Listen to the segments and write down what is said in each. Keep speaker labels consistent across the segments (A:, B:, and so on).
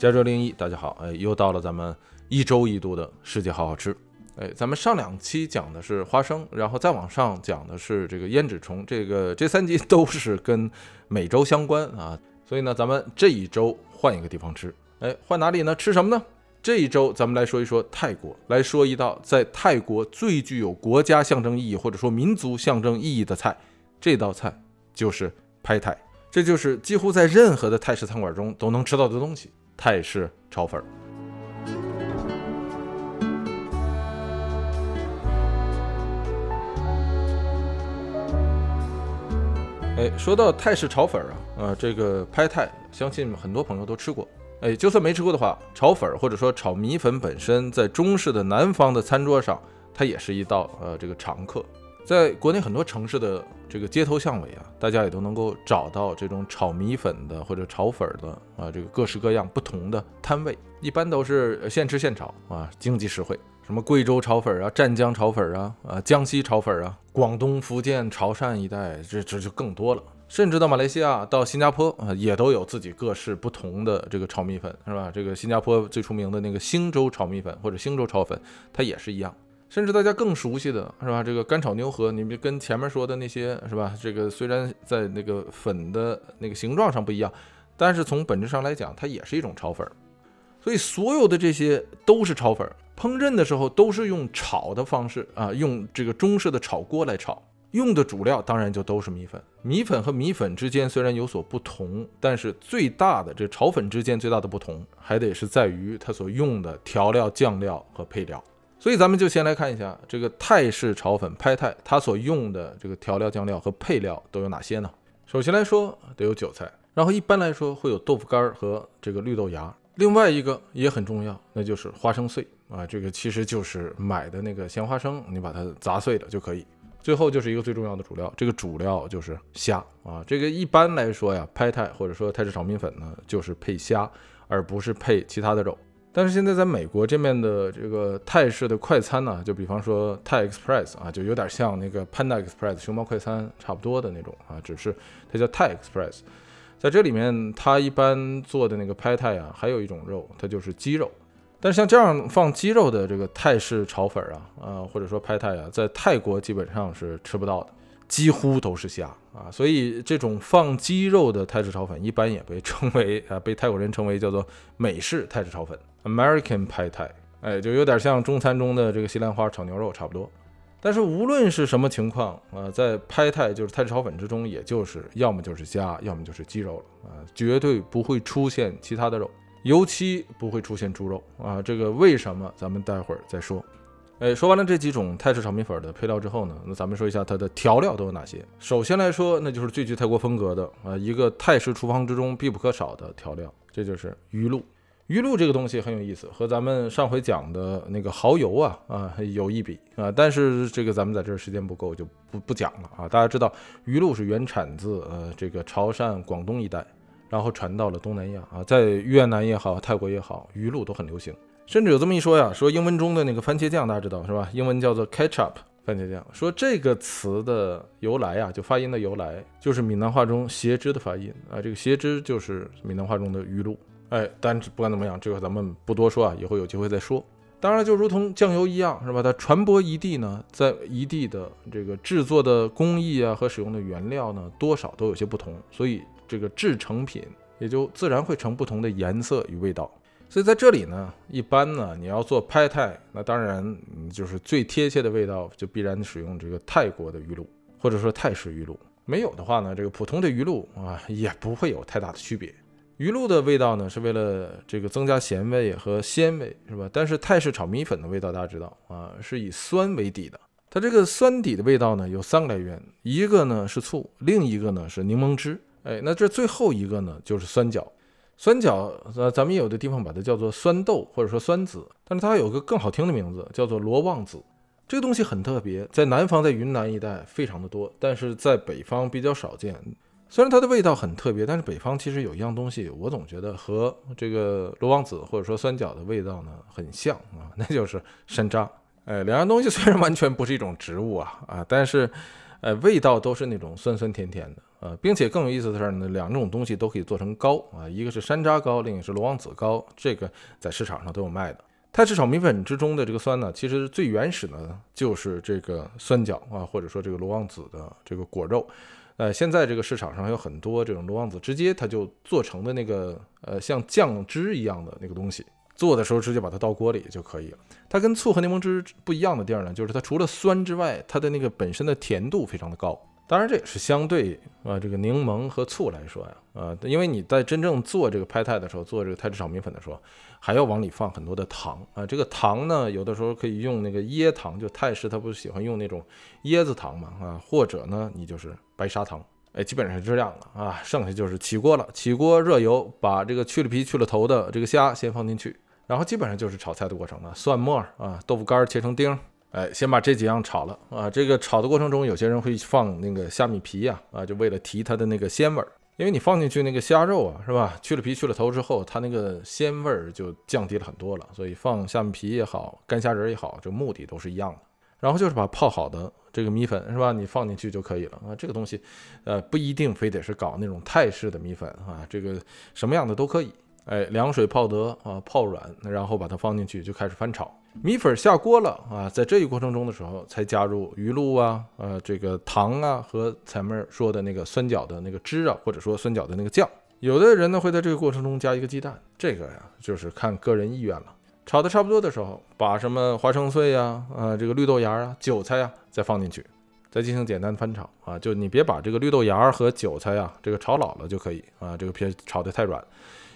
A: 加州零一，大家好，哎，又到了咱们一周一度的世界好好吃。哎，咱们上两期讲的是花生，然后再往上讲的是这个胭脂虫，这个这三集都是跟美洲相关啊。所以呢，咱们这一周换一个地方吃，哎，换哪里呢？吃什么呢？这一周咱们来说一说泰国，来说一道在泰国最具有国家象征意义或者说民族象征意义的菜，这道菜就是拍泰，这就是几乎在任何的泰式餐馆中都能吃到的东西。泰式炒粉儿。哎，说到泰式炒粉儿啊，呃，这个拍泰，相信很多朋友都吃过。哎，就算没吃过的话，炒粉儿或者说炒米粉本身，在中式的南方的餐桌上，它也是一道呃这个常客。在国内很多城市的这个街头巷尾啊，大家也都能够找到这种炒米粉的或者炒粉的啊，这个各式各样不同的摊位，一般都是现吃现炒啊，经济实惠。什么贵州炒粉啊，湛江炒粉啊，啊，江西炒粉啊，广东、福建、潮汕一带，这这就更多了。甚至到马来西亚、到新加坡啊，也都有自己各式不同的这个炒米粉，是吧？这个新加坡最出名的那个星洲炒米粉或者星洲炒粉，它也是一样。甚至大家更熟悉的是吧？这个干炒牛河，你们跟前面说的那些是吧？这个虽然在那个粉的那个形状上不一样，但是从本质上来讲，它也是一种炒粉。所以所有的这些都是炒粉，烹饪的时候都是用炒的方式啊，用这个中式的炒锅来炒，用的主料当然就都是米粉。米粉和米粉之间虽然有所不同，但是最大的这炒粉之间最大的不同，还得是在于它所用的调料、酱料和配料。所以咱们就先来看一下这个泰式炒粉拍泰，它所用的这个调料、酱料和配料都有哪些呢？首先来说得有韭菜，然后一般来说会有豆腐干和这个绿豆芽，另外一个也很重要，那就是花生碎啊，这个其实就是买的那个咸花生，你把它砸碎了就可以。最后就是一个最重要的主料，这个主料就是虾啊，这个一般来说呀，拍泰或者说泰式炒米粉呢，就是配虾，而不是配其他的肉。但是现在在美国这面的这个泰式的快餐呢，就比方说泰 Express 啊，就有点像那个 Panda Express 熊猫快餐差不多的那种啊，只是它叫泰 Express。在这里面，它一般做的那个拍泰啊，还有一种肉，它就是鸡肉。但是像这样放鸡肉的这个泰式炒粉啊，啊或者说拍泰啊，在泰国基本上是吃不到的。几乎都是虾啊，所以这种放鸡肉的泰式炒粉一般也被称为啊，被泰国人称为叫做美式泰式炒粉 （American Pad Thai）。哎，就有点像中餐中的这个西兰花炒牛肉差不多。但是无论是什么情况啊，在拍泰就是泰式炒粉之中，也就是要么就是虾，要么就是鸡肉了啊，绝对不会出现其他的肉，尤其不会出现猪肉啊。这个为什么？咱们待会儿再说。哎，说完了这几种泰式炒米粉的配料之后呢，那咱们说一下它的调料都有哪些。首先来说，那就是最具泰国风格的啊，一个泰式厨房之中必不可少的调料，这就是鱼露。鱼露这个东西很有意思，和咱们上回讲的那个蚝油啊啊有一比啊，但是这个咱们在这儿时间不够，就不不讲了啊。大家知道，鱼露是原产自呃这个潮汕、广东一带，然后传到了东南亚啊，在越南也好，泰国也好，鱼露都很流行。甚至有这么一说呀，说英文中的那个番茄酱，大家知道是吧？英文叫做 ketchup，番茄酱。说这个词的由来啊，就发音的由来，就是闽南话中“斜枝”的发音啊。这个“斜枝”就是闽南话中的鱼露。哎，但不管怎么样，这个咱们不多说啊，以后有机会再说。当然，就如同酱油一样，是吧？它传播一地呢，在一地的这个制作的工艺啊和使用的原料呢，多少都有些不同，所以这个制成品也就自然会成不同的颜色与味道。所以在这里呢，一般呢，你要做拍泰，那当然就是最贴切的味道，就必然使用这个泰国的鱼露，或者说泰式鱼露。没有的话呢，这个普通的鱼露啊，也不会有太大的区别。鱼露的味道呢，是为了这个增加咸味和鲜味，是吧？但是泰式炒米粉的味道，大家知道啊，是以酸为底的。它这个酸底的味道呢，有三个来源，一个呢是醋，另一个呢是柠檬汁，哎，那这最后一个呢就是酸角。酸角，呃，咱们有的地方把它叫做酸豆或者说酸子，但是它有个更好听的名字，叫做罗望子。这个东西很特别，在南方，在云南一带非常的多，但是在北方比较少见。虽然它的味道很特别，但是北方其实有一样东西，我总觉得和这个罗望子或者说酸角的味道呢很像啊，那就是山楂。哎，两样东西虽然完全不是一种植物啊啊，但是，呃，味道都是那种酸酸甜甜的呃，并且更有意思的是呢，两种东西都可以做成糕啊，一个是山楂糕，另一个是罗王子糕，这个在市场上都有卖的。泰式炒米粉之中的这个酸呢，其实最原始呢就是这个酸角啊，或者说这个罗王子的这个果肉。呃，现在这个市场上有很多这种罗王子，直接它就做成的那个呃像酱汁一样的那个东西，做的时候直接把它倒锅里就可以了。它跟醋和柠檬汁不一样的地儿呢，就是它除了酸之外，它的那个本身的甜度非常的高。当然这也是相对啊这个柠檬和醋来说呀，呃，因为你在真正做这个拍菜的时候，做这个泰式炒米粉的时候，还要往里放很多的糖啊。这个糖呢，有的时候可以用那个椰糖，就泰式他不是喜欢用那种椰子糖嘛啊，或者呢你就是。白砂糖，哎，基本上是这样的啊，剩下就是起锅了，起锅热油，把这个去了皮去了头的这个虾先放进去，然后基本上就是炒菜的过程了。蒜末啊，豆腐干切成丁，哎，先把这几样炒了啊。这个炒的过程中，有些人会放那个虾米皮呀，啊，就为了提它的那个鲜味儿，因为你放进去那个虾肉啊，是吧？去了皮去了头之后，它那个鲜味儿就降低了很多了，所以放虾米皮也好，干虾仁也好，这目的都是一样的。然后就是把泡好的这个米粉是吧？你放进去就可以了啊。这个东西，呃，不一定非得是搞那种泰式的米粉啊，这个什么样的都可以。哎，凉水泡得啊，泡软，然后把它放进去就开始翻炒。米粉下锅了啊，在这一过程中的时候，才加入鱼露啊，呃，这个糖啊和前面说的那个酸角的那个汁啊，或者说酸角的那个酱。有的人呢会在这个过程中加一个鸡蛋，这个呀就是看个人意愿了。炒的差不多的时候，把什么花生碎呀、啊这个绿豆芽啊、韭菜呀再放进去，再进行简单的翻炒啊。就你别把这个绿豆芽和韭菜呀这个炒老了就可以啊，这个别炒得太软，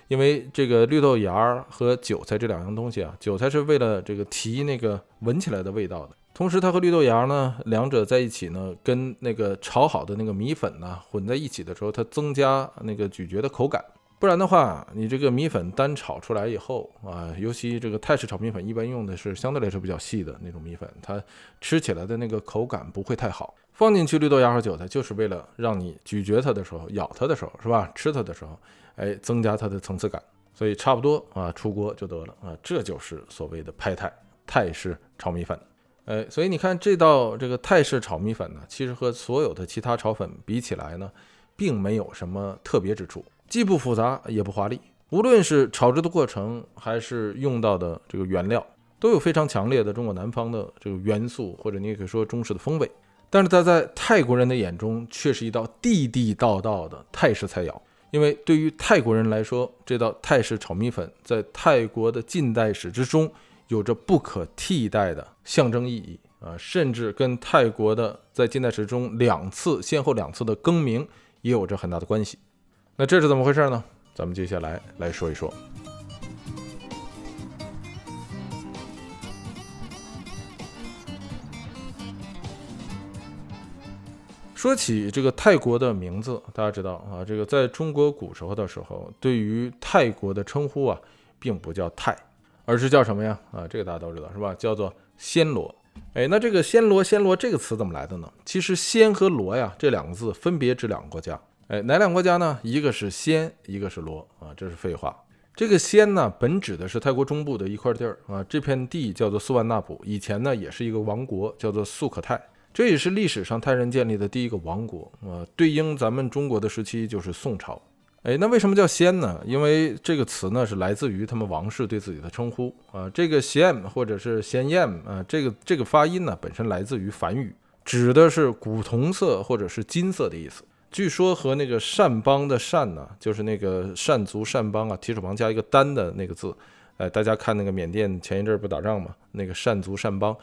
A: 因为这个绿豆芽儿和韭菜这两样东西啊，韭菜是为了这个提那个闻起来的味道的，同时它和绿豆芽呢两者在一起呢，跟那个炒好的那个米粉呢混在一起的时候，它增加那个咀嚼的口感。不然的话，你这个米粉单炒出来以后啊，尤其这个泰式炒米粉一般用的是相对来说比较细的那种米粉，它吃起来的那个口感不会太好。放进去绿豆芽和韭菜，就是为了让你咀嚼它的时候、咬它的时候，是吧？吃它的时候，哎，增加它的层次感。所以差不多啊，出锅就得了啊，这就是所谓的拍泰泰式炒米粉。哎，所以你看这道这个泰式炒米粉呢，其实和所有的其他炒粉比起来呢，并没有什么特别之处。既不复杂也不华丽，无论是炒制的过程，还是用到的这个原料，都有非常强烈的中国南方的这个元素，或者你也可以说中式的风味。但是它在泰国人的眼中，却是一道地地道道的泰式菜肴。因为对于泰国人来说，这道泰式炒米粉在泰国的近代史之中，有着不可替代的象征意义啊，甚至跟泰国的在近代史中两次先后两次的更名也有着很大的关系。那这是怎么回事呢？咱们接下来来说一说。说起这个泰国的名字，大家知道啊，这个在中国古时候的时候，对于泰国的称呼啊，并不叫泰，而是叫什么呀？啊，这个大家都知道是吧？叫做暹罗。哎，那这个暹罗，暹罗这个词怎么来的呢？其实“暹”和“罗”呀，这两个字分别指两个国家。哎，哪两个国家呢？一个是暹，一个是罗啊，这是废话。这个暹呢，本指的是泰国中部的一块地儿啊，这片地叫做素万那普，以前呢也是一个王国，叫做素可泰，这也是历史上泰人建立的第一个王国呃，对应咱们中国的时期就是宋朝。哎，那为什么叫暹呢？因为这个词呢是来自于他们王室对自己的称呼啊，这个暹或者是暹燕啊，这个这个发音呢本身来自于梵语，指的是古铜色或者是金色的意思。据说和那个善邦的善呢，就是那个善族善邦啊，提手旁加一个丹的那个字，哎，大家看那个缅甸前一阵不打仗嘛，那个善族善邦，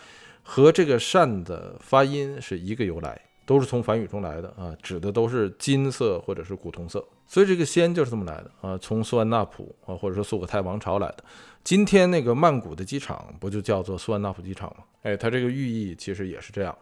A: 和这个善的发音是一个由来，都是从梵语中来的啊，指的都是金色或者是古铜色，所以这个仙就是这么来的啊，从苏万纳普啊，或者说苏可泰王朝来的。今天那个曼谷的机场不就叫做苏万纳普机场吗？哎，它这个寓意其实也是这样。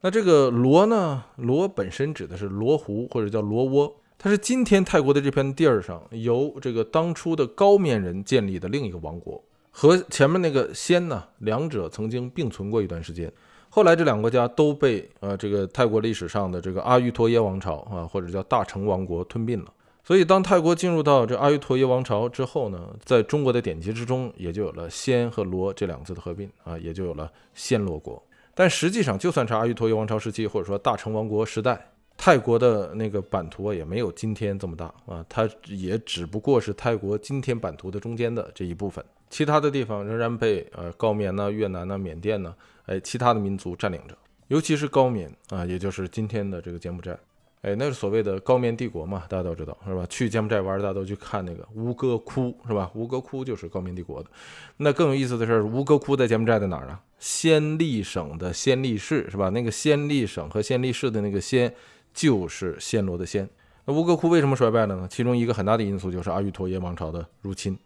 A: 那这个罗呢？罗本身指的是罗湖或者叫罗窝，它是今天泰国的这片地儿上由这个当初的高棉人建立的另一个王国，和前面那个仙呢，两者曾经并存过一段时间。后来这两个国家都被呃这个泰国历史上的这个阿育陀耶王朝啊，或者叫大成王国吞并了。所以当泰国进入到这阿育陀耶王朝之后呢，在中国的典籍之中也就有了仙和罗这两个字的合并啊，也就有了暹罗国。但实际上，就算是阿育陀耶王朝时期，或者说大成王国时代，泰国的那个版图啊，也没有今天这么大啊，它也只不过是泰国今天版图的中间的这一部分，其他的地方仍然被呃高棉呢、越南呢、缅甸呢，哎，其他的民族占领着，尤其是高棉啊，也就是今天的这个柬埔寨。哎，那是所谓的高棉帝国嘛，大家都知道是吧？去柬埔寨玩，大家都去看那个吴哥窟是吧？吴哥窟就是高棉帝国的。那更有意思的是，吴哥窟在柬埔寨在哪儿啊？暹粒省的暹粒市是吧？那个暹粒省和暹粒市的那个暹，就是暹罗的暹。那吴哥窟为什么衰败了呢？其中一个很大的因素就是阿育陀耶王朝的入侵。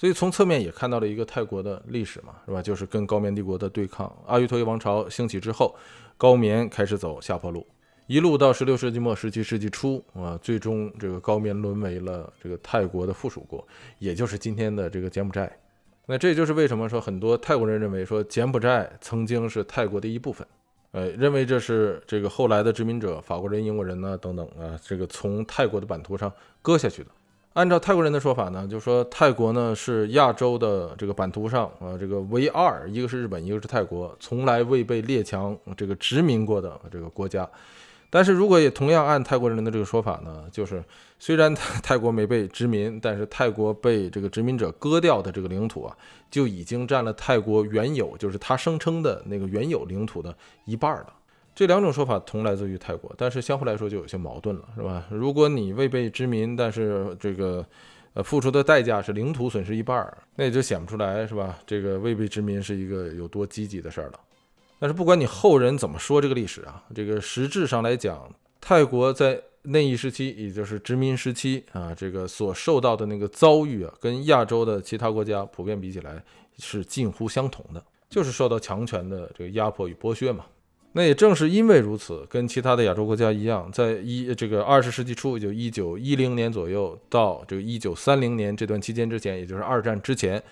A: 所以从侧面也看到了一个泰国的历史嘛，是吧？就是跟高棉帝国的对抗。阿育陀耶王朝兴起之后，高棉开始走下坡路。一路到十六世纪末、十七世纪初啊，最终这个高棉沦为了这个泰国的附属国，也就是今天的这个柬埔寨。那这就是为什么说很多泰国人认为说柬埔寨曾经是泰国的一部分，呃，认为这是这个后来的殖民者法国人、英国人呢等等啊，这个从泰国的版图上割下去的。按照泰国人的说法呢，就说泰国呢是亚洲的这个版图上啊，这个唯二，一个是日本，一个是泰国，从来未被列强这个殖民过的这个国家。但是如果也同样按泰国人的这个说法呢，就是虽然泰国没被殖民，但是泰国被这个殖民者割掉的这个领土啊，就已经占了泰国原有，就是他声称的那个原有领土的一半了。这两种说法同来自于泰国，但是相互来说就有些矛盾了，是吧？如果你未被殖民，但是这个呃付出的代价是领土损失一半，那也就显不出来，是吧？这个未被殖民是一个有多积极的事儿了。但是不管你后人怎么说这个历史啊，这个实质上来讲，泰国在内役时期，也就是殖民时期啊，这个所受到的那个遭遇啊，跟亚洲的其他国家普遍比起来是近乎相同的，就是受到强权的这个压迫与剥削嘛。那也正是因为如此，跟其他的亚洲国家一样，在一这个二十世纪初，就一九一零年左右到这个一九三零年这段期间之前，也就是二战之前。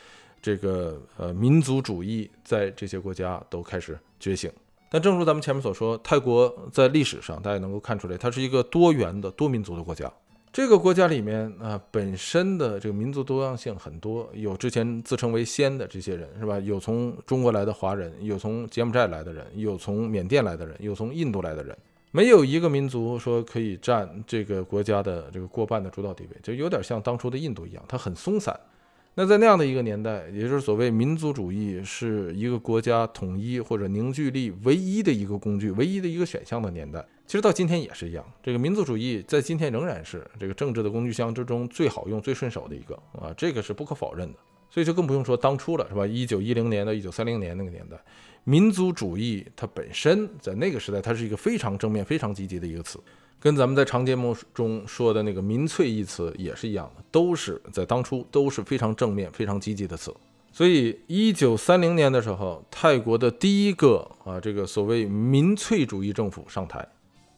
A: 这个呃，民族主义在这些国家都开始觉醒。但正如咱们前面所说，泰国在历史上大家能够看出来，它是一个多元的多民族的国家。这个国家里面啊，本身的这个民族多样性很多，有之前自称为“仙”的这些人，是吧？有从中国来的华人，有从柬埔寨来的人，有从缅甸来的人，有从印度来的人。没有一个民族说可以占这个国家的这个过半的主导地位，就有点像当初的印度一样，它很松散。那在那样的一个年代，也就是所谓民族主义是一个国家统一或者凝聚力唯一的一个工具、唯一的一个选项的年代，其实到今天也是一样。这个民族主义在今天仍然是这个政治的工具箱之中最好用、最顺手的一个啊，这个是不可否认的。所以就更不用说当初了，是吧？一九一零年到一九三零年那个年代，民族主义它本身在那个时代，它是一个非常正面、非常积极的一个词。跟咱们在长节目中说的那个“民粹”一词也是一样的，都是在当初都是非常正面、非常积极的词。所以，一九三零年的时候，泰国的第一个啊，这个所谓民粹主义政府上台，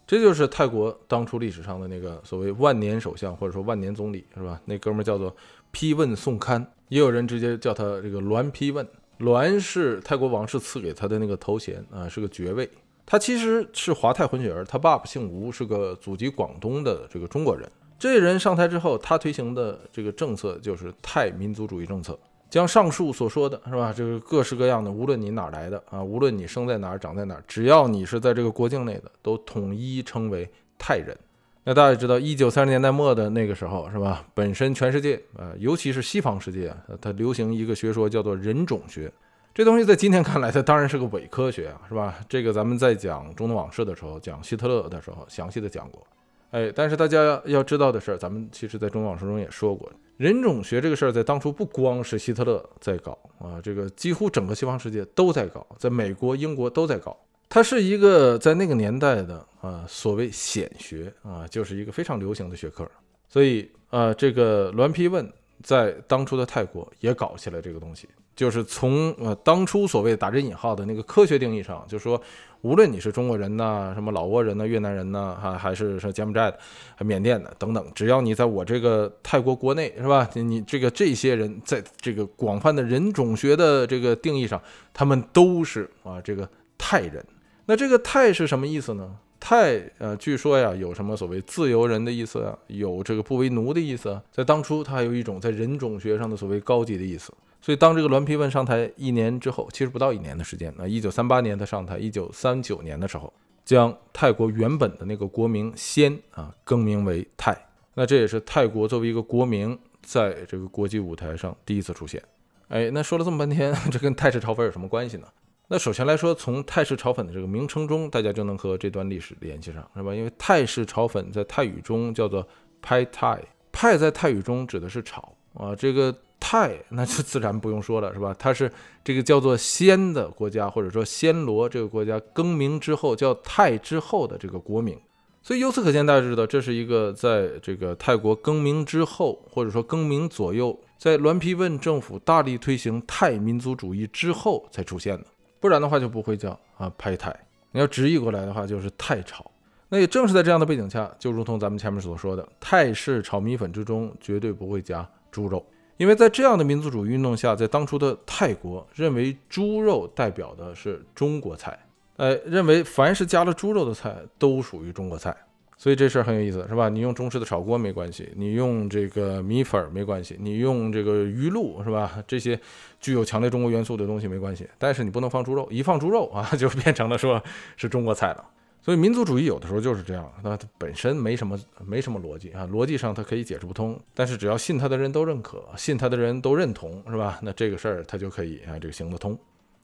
A: 这就是泰国当初历史上的那个所谓万年首相或者说万年总理，是吧？那哥们叫做批问宋堪，也有人直接叫他这个栾批问。栾是泰国王室赐给他的那个头衔啊，是个爵位。他其实是华泰混血儿，他爸爸姓吴，是个祖籍广东的这个中国人。这人上台之后，他推行的这个政策就是泰民族主义政策，将上述所说的是吧，这个各式各样的，无论你哪来的啊，无论你生在哪儿、长在哪儿，只要你是在这个国境内的，都统一称为泰人。那大家知道，一九三十年代末的那个时候是吧，本身全世界啊，尤其是西方世界，它流行一个学说叫做人种学。这东西在今天看来，它当然是个伪科学啊，是吧？这个咱们在讲中东往事的时候，讲希特勒的时候，详细的讲过。哎，但是大家要知道的是，咱们其实在中东往事中也说过，人种学这个事儿，在当初不光是希特勒在搞啊，这个几乎整个西方世界都在搞，在美国、英国都在搞。它是一个在那个年代的啊，所谓显学啊，就是一个非常流行的学科。所以啊，这个栾丕问在当初的泰国也搞起来这个东西。就是从呃当初所谓打着引号的那个科学定义上，就是说，无论你是中国人呐，什么老挝人呐、越南人呐，哈，还是说柬埔寨的、缅甸的等等，只要你在我这个泰国国内是吧？你这个这些人在这个广泛的人种学的这个定义上，他们都是啊这个泰人。那这个泰是什么意思呢？泰呃，据说呀有什么所谓自由人的意思啊，有这个不为奴的意思，在当初它还有一种在人种学上的所谓高级的意思。所以，当这个栾丕问上台一年之后，其实不到一年的时间，那一九三八年他上台，一九三九年的时候，将泰国原本的那个国名暹啊更名为泰。那这也是泰国作为一个国名在这个国际舞台上第一次出现。哎，那说了这么半天，这跟泰式炒粉有什么关系呢？那首先来说，从泰式炒粉的这个名称中，大家就能和这段历史联系上，是吧？因为泰式炒粉在泰语中叫做派泰，派在泰语中指的是炒啊，这个。泰那就自然不用说了，是吧？它是这个叫做暹的国家，或者说暹罗这个国家更名之后叫泰之后的这个国名。所以由此可见，大家知道这是一个在这个泰国更名之后，或者说更名左右，在栾皮问政府大力推行泰民族主义之后才出现的。不然的话就不会叫啊拍泰。你要直译过来的话就是泰炒。那也正是在这样的背景下，就如同咱们前面所说的，泰式炒米粉之中绝对不会加猪肉。因为在这样的民族主义运动下，在当初的泰国，认为猪肉代表的是中国菜，哎，认为凡是加了猪肉的菜都属于中国菜，所以这事儿很有意思，是吧？你用中式的炒锅没关系，你用这个米粉没关系，你用这个鱼露是吧？这些具有强烈中国元素的东西没关系，但是你不能放猪肉，一放猪肉啊，就变成了说是中国菜了。所以民族主义有的时候就是这样，那它本身没什么没什么逻辑啊，逻辑上它可以解释不通，但是只要信他的人都认可，信他的人都认同，是吧？那这个事儿它就可以啊，这个行得通。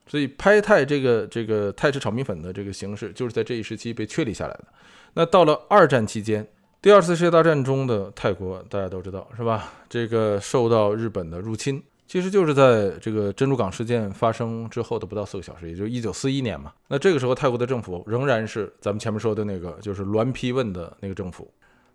A: 所以拍泰这个这个泰式炒米粉的这个形式，就是在这一时期被确立下来的。那到了二战期间，第二次世界大战中的泰国，大家都知道是吧？这个受到日本的入侵。其实就是在这个珍珠港事件发生之后的不到四个小时，也就是一九四一年嘛。那这个时候，泰国的政府仍然是咱们前面说的那个，就是栾批问的那个政府。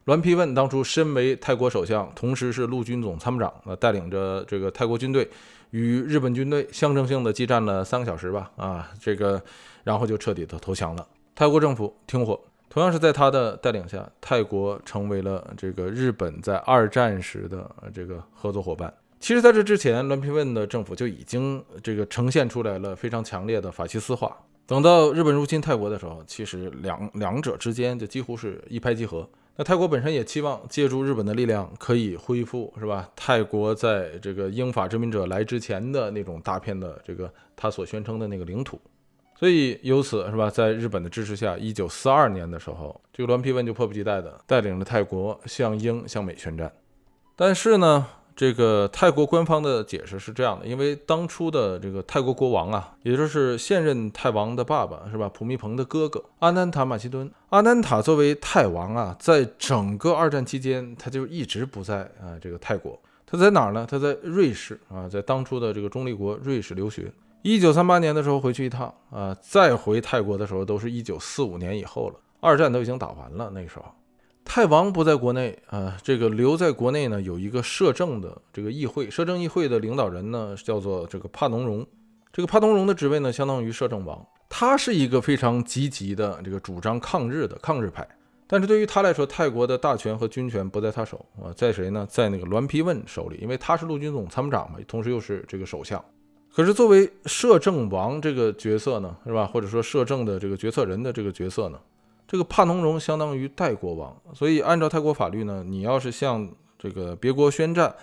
A: 栾批问当初身为泰国首相，同时是陆军总参谋长，那带领着这个泰国军队与日本军队象征性的激战了三个小时吧，啊，这个然后就彻底的投降了。泰国政府听火，同样是在他的带领下，泰国成为了这个日本在二战时的这个合作伙伴。其实，在这之前，栾皮问的政府就已经这个呈现出来了非常强烈的法西斯化。等到日本入侵泰国的时候，其实两两者之间就几乎是一拍即合。那泰国本身也期望借助日本的力量，可以恢复，是吧？泰国在这个英法殖民者来之前的那种大片的这个他所宣称的那个领土。所以由此，是吧？在日本的支持下，一九四二年的时候，这个栾皮问就迫不及待地带领着泰国向英向美宣战。但是呢？这个泰国官方的解释是这样的，因为当初的这个泰国国王啊，也就是现任泰王的爸爸，是吧？普密蓬的哥哥阿南塔马其顿。阿南塔作为泰王啊，在整个二战期间，他就一直不在啊这个泰国，他在哪儿呢？他在瑞士啊，在当初的这个中立国瑞士留学。一九三八年的时候回去一趟啊，再回泰国的时候都是一九四五年以后了，二战都已经打完了那个时候。泰王不在国内啊，这个留在国内呢，有一个摄政的这个议会，摄政议会的领导人呢叫做这个帕农荣，这个帕农荣的职位呢相当于摄政王，他是一个非常积极的这个主张抗日的抗日派，但是对于他来说，泰国的大权和军权不在他手啊，在谁呢？在那个栾皮问手里，因为他是陆军总参谋长嘛，同时又是这个首相。可是作为摄政王这个角色呢，是吧？或者说摄政的这个决策人的这个角色呢？这个帕农荣相当于代国王，所以按照泰国法律呢，你要是向这个别国宣战，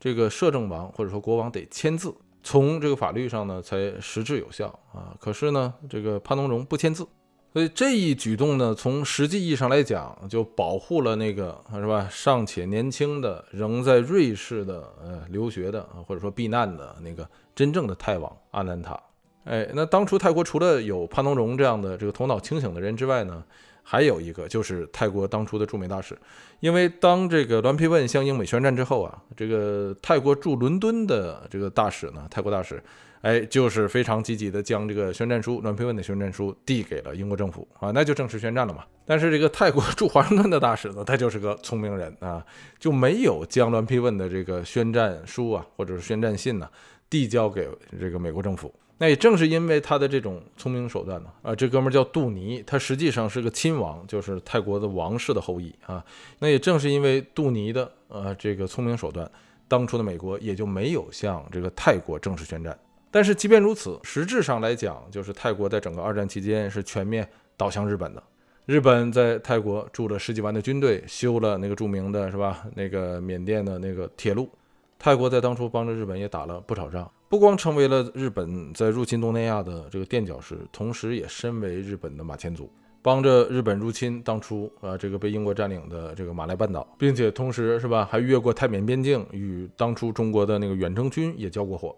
A: 这个摄政王或者说国王得签字，从这个法律上呢才实质有效啊。可是呢，这个帕农荣不签字，所以这一举动呢，从实际意义上来讲，就保护了那个是吧尚且年轻的仍在瑞士的呃留学的或者说避难的那个真正的泰王阿南塔。哎，那当初泰国除了有帕农荣这样的这个头脑清醒的人之外呢？还有一个就是泰国当初的驻美大使，因为当这个栾皮问向英美宣战之后啊，这个泰国驻伦敦的这个大使呢，泰国大使，哎，就是非常积极的将这个宣战书，栾皮问的宣战书递给了英国政府啊，那就正式宣战了嘛。但是这个泰国驻华盛顿的大使呢，他就是个聪明人啊，就没有将栾皮问的这个宣战书啊，或者是宣战信呢，递交给这个美国政府。那也正是因为他的这种聪明手段呢，啊，这哥们儿叫杜尼，他实际上是个亲王，就是泰国的王室的后裔啊。那也正是因为杜尼的呃这个聪明手段，当初的美国也就没有向这个泰国正式宣战。但是即便如此，实质上来讲，就是泰国在整个二战期间是全面倒向日本的。日本在泰国驻了十几万的军队，修了那个著名的是吧？那个缅甸的那个铁路。泰国在当初帮着日本也打了不少仗。不光成为了日本在入侵东南亚的这个垫脚石，同时也身为日本的马前卒。帮着日本入侵当初啊这个被英国占领的这个马来半岛，并且同时是吧，还越过泰缅边境与当初中国的那个远征军也交过火。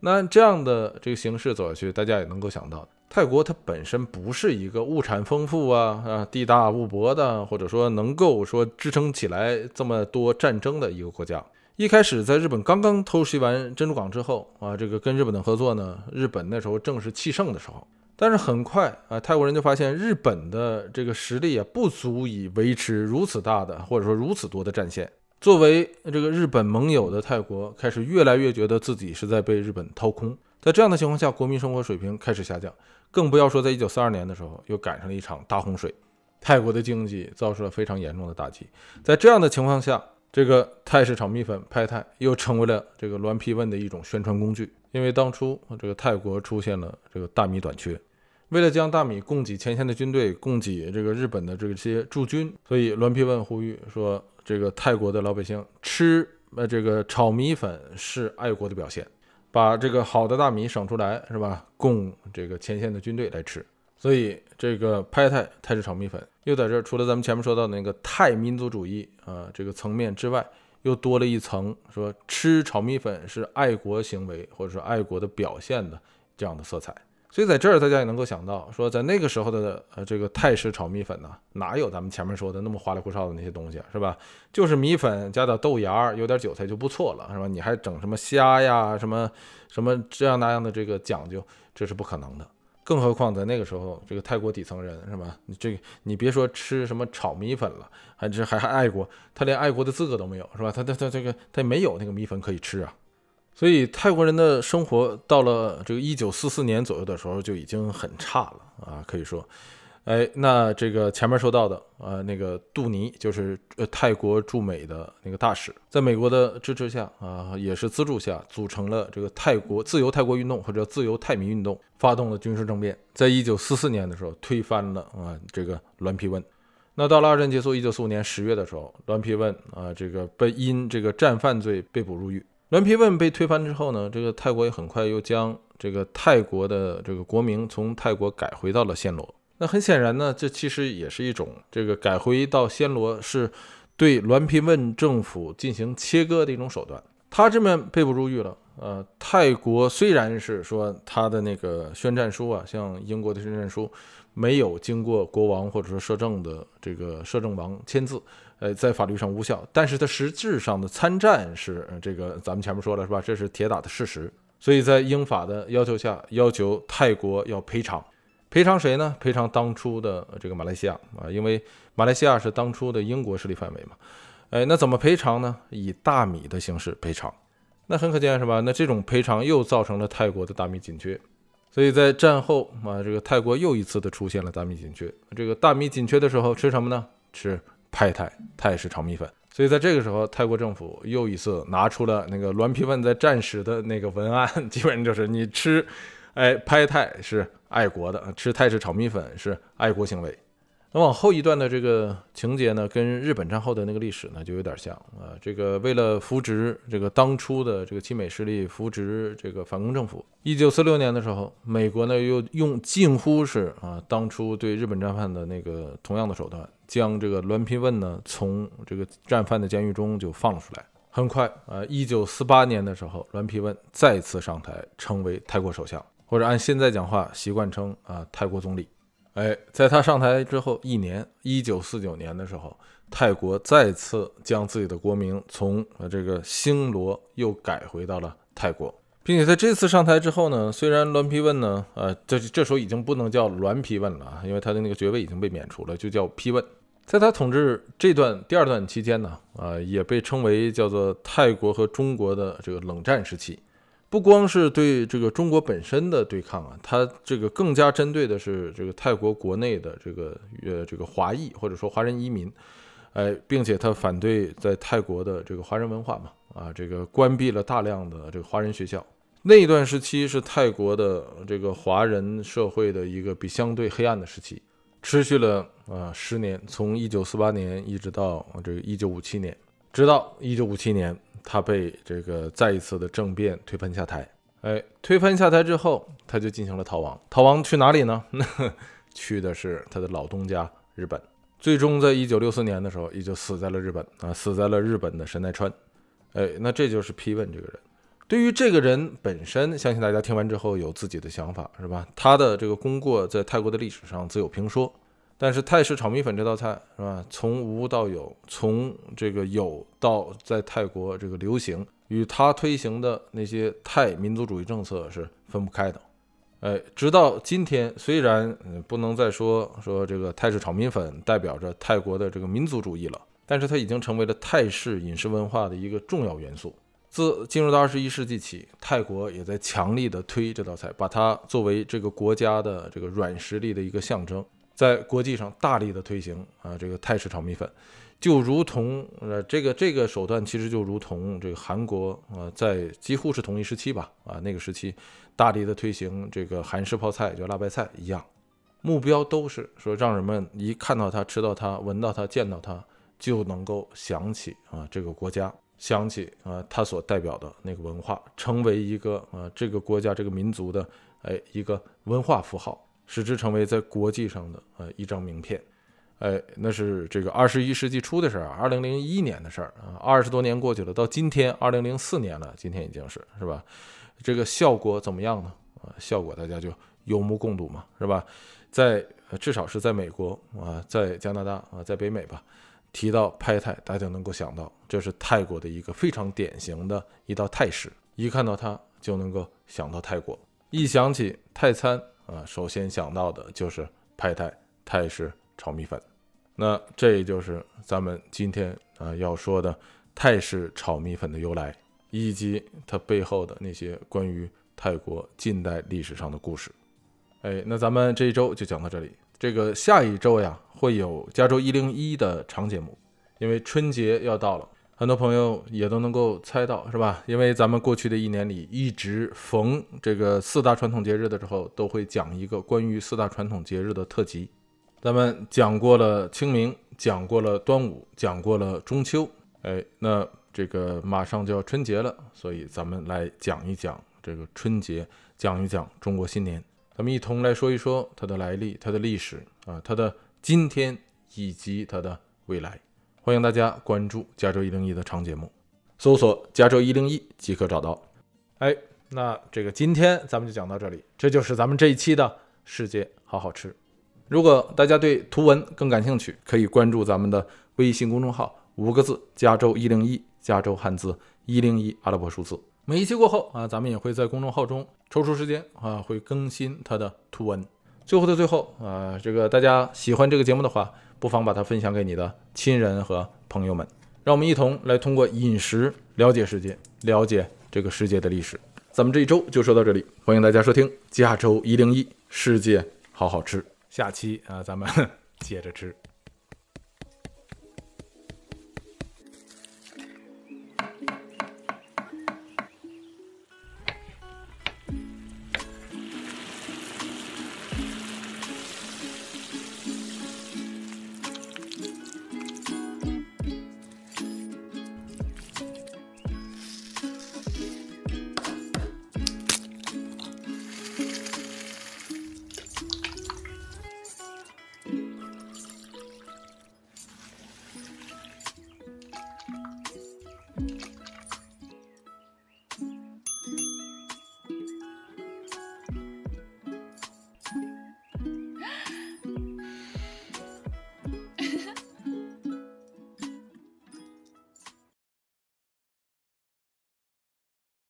A: 那这样的这个形势走下去，大家也能够想到，泰国它本身不是一个物产丰富啊啊地大物博的，或者说能够说支撑起来这么多战争的一个国家。一开始在日本刚刚偷袭完珍珠港之后啊，这个跟日本的合作呢，日本那时候正是气盛的时候。但是很快啊，泰国人就发现日本的这个实力啊不足以维持如此大的或者说如此多的战线。作为这个日本盟友的泰国，开始越来越觉得自己是在被日本掏空。在这样的情况下，国民生活水平开始下降，更不要说在一九四二年的时候又赶上了一场大洪水，泰国的经济遭受了非常严重的打击。在这样的情况下，这个泰式炒米粉派泰又成为了这个栾批问的一种宣传工具，因为当初这个泰国出现了这个大米短缺，为了将大米供给前线的军队，供给这个日本的这些驻军，所以栾批问呼吁说，这个泰国的老百姓吃呃这个炒米粉是爱国的表现，把这个好的大米省出来是吧，供这个前线的军队来吃。所以这个派泰泰式炒米粉又在这儿，除了咱们前面说到的那个泰民族主义啊这个层面之外，又多了一层说吃炒米粉是爱国行为或者说爱国的表现的这样的色彩。所以在这儿大家也能够想到，说在那个时候的呃这个泰式炒米粉呢，哪有咱们前面说的那么花里胡哨的那些东西是吧？就是米粉加点豆芽，有点韭菜就不错了是吧？你还整什么虾呀什么什么这样那样的这个讲究，这是不可能的。更何况在那个时候，这个泰国底层人是吧？你这个你别说吃什么炒米粉了，还这还还爱国，他连爱国的资格都没有是吧？他他他这个他没有那个米粉可以吃啊。所以泰国人的生活到了这个一九四四年左右的时候就已经很差了啊，可以说。哎，那这个前面说到的，呃，那个杜尼就是呃泰国驻美的那个大使，在美国的支持下啊，也是资助下，组成了这个泰国自由泰国运动或者自由泰民运动，发动了军事政变，在一九四四年的时候推翻了啊这个栾皮问。那到了二战结束，一九四五年十月的时候，栾皮问啊这个被因这个战犯罪被捕入狱。栾皮问被推翻之后呢，这个泰国也很快又将这个泰国的这个国名从泰国改回到了暹罗。那很显然呢，这其实也是一种这个改回到暹罗，是对栾皮问政府进行切割的一种手段。他这边被捕入狱了，呃，泰国虽然是说他的那个宣战书啊，像英国的宣战书，没有经过国王或者说摄政的这个摄政王签字，呃，在法律上无效，但是他实质上的参战是这个咱们前面说了是吧？这是铁打的事实。所以在英法的要求下，要求泰国要赔偿。赔偿谁呢？赔偿当初的这个马来西亚啊，因为马来西亚是当初的英国势力范围嘛。哎，那怎么赔偿呢？以大米的形式赔偿。那很可见是吧？那这种赔偿又造成了泰国的大米紧缺。所以在战后啊，这个泰国又一次的出现了大米紧缺。这个大米紧缺的时候吃什么呢？吃派泰泰式炒米粉。所以在这个时候，泰国政府又一次拿出了那个栾皮问在战时的那个文案，基本上就是你吃。哎，拍泰是爱国的，吃泰式炒米粉是爱国行为。那往后一段的这个情节呢，跟日本战后的那个历史呢就有点像啊。这个为了扶植这个当初的这个亲美势力，扶植这个反攻政府，一九四六年的时候，美国呢又用近乎是啊当初对日本战犯的那个同样的手段，将这个栾皮问呢从这个战犯的监狱中就放了出来。很快啊，一九四八年的时候，栾皮问再次上台，成为泰国首相。或者按现在讲话习惯称啊，泰国总理。哎，在他上台之后一年，一九四九年的时候，泰国再次将自己的国名从呃这个星罗又改回到了泰国，并且在这次上台之后呢，虽然栾皮问呢，呃，这这时候已经不能叫栾皮问了啊，因为他的那个爵位已经被免除了，就叫批问。在他统治这段第二段期间呢，呃，也被称为叫做泰国和中国的这个冷战时期。不光是对这个中国本身的对抗啊，它这个更加针对的是这个泰国国内的这个呃这个华裔或者说华人移民，哎，并且他反对在泰国的这个华人文化嘛，啊，这个关闭了大量的这个华人学校。那一段时期是泰国的这个华人社会的一个比相对黑暗的时期，持续了啊十年，从一九四八年一直到这个一九五七年，直到一九五七年。他被这个再一次的政变推翻下台，哎，推翻下台之后，他就进行了逃亡。逃亡去哪里呢？去的是他的老东家日本。最终在一九六四年的时候，也就死在了日本啊，死在了日本的神奈川。哎，那这就是批问这个人。对于这个人本身，相信大家听完之后有自己的想法，是吧？他的这个功过在泰国的历史上自有评说。但是泰式炒米粉这道菜，是吧？从无到有，从这个有到在泰国这个流行，与他推行的那些泰民族主义政策是分不开的。哎，直到今天，虽然不能再说说这个泰式炒米粉代表着泰国的这个民族主义了，但是它已经成为了泰式饮食文化的一个重要元素。自进入到二十一世纪起，泰国也在强力的推这道菜，把它作为这个国家的这个软实力的一个象征，在国际上大力的推行啊，这个泰式炒米粉。就如同呃，这个这个手段其实就如同这个韩国啊，在几乎是同一时期吧啊，那个时期大力的推行这个韩式泡菜，就辣白菜一样，目标都是说让人们一看到它、吃到它、闻到它、见到它，就能够想起啊这个国家，想起啊它所代表的那个文化，成为一个啊这个国家这个民族的哎一个文化符号，使之成为在国际上的呃一张名片。哎，那是这个二十一世纪初的事儿，二零零一年的事儿啊，二十多年过去了，到今天二零零四年了，今天已经是是吧？这个效果怎么样呢？啊，效果大家就有目共睹嘛，是吧？在至少是在美国啊，在加拿大啊，在北美吧，提到拍泰，大家能够想到这是泰国的一个非常典型的一道泰式，一看到它就能够想到泰国，一想起泰餐啊，首先想到的就是拍泰泰式。炒米粉，那这也就是咱们今天啊要说的泰式炒米粉的由来，以及它背后的那些关于泰国近代历史上的故事。哎，那咱们这一周就讲到这里。这个下一周呀会有加州一零一的长节目，因为春节要到了，很多朋友也都能够猜到，是吧？因为咱们过去的一年里一直逢这个四大传统节日的时候，都会讲一个关于四大传统节日的特辑。咱们讲过了清明，讲过了端午，讲过了中秋，哎，那这个马上就要春节了，所以咱们来讲一讲这个春节，讲一讲中国新年，咱们一同来说一说它的来历、它的历史啊，它的今天以及它的未来。欢迎大家关注加州一零一的长节目，搜索加州一零一即可找到。哎，那这个今天咱们就讲到这里，这就是咱们这一期的世界好好吃。如果大家对图文更感兴趣，可以关注咱们的微信公众号，五个字：加州一零一，加州汉字一零一阿拉伯数字。每一期过后啊，咱们也会在公众号中抽出时间啊，会更新它的图文。最后的最后啊，这个大家喜欢这个节目的话，不妨把它分享给你的亲人和朋友们，让我们一同来通过饮食了解世界，了解这个世界的历史。咱们这一周就说到这里，欢迎大家收听加州一零一世界好好吃。下期啊，咱们 接着吃。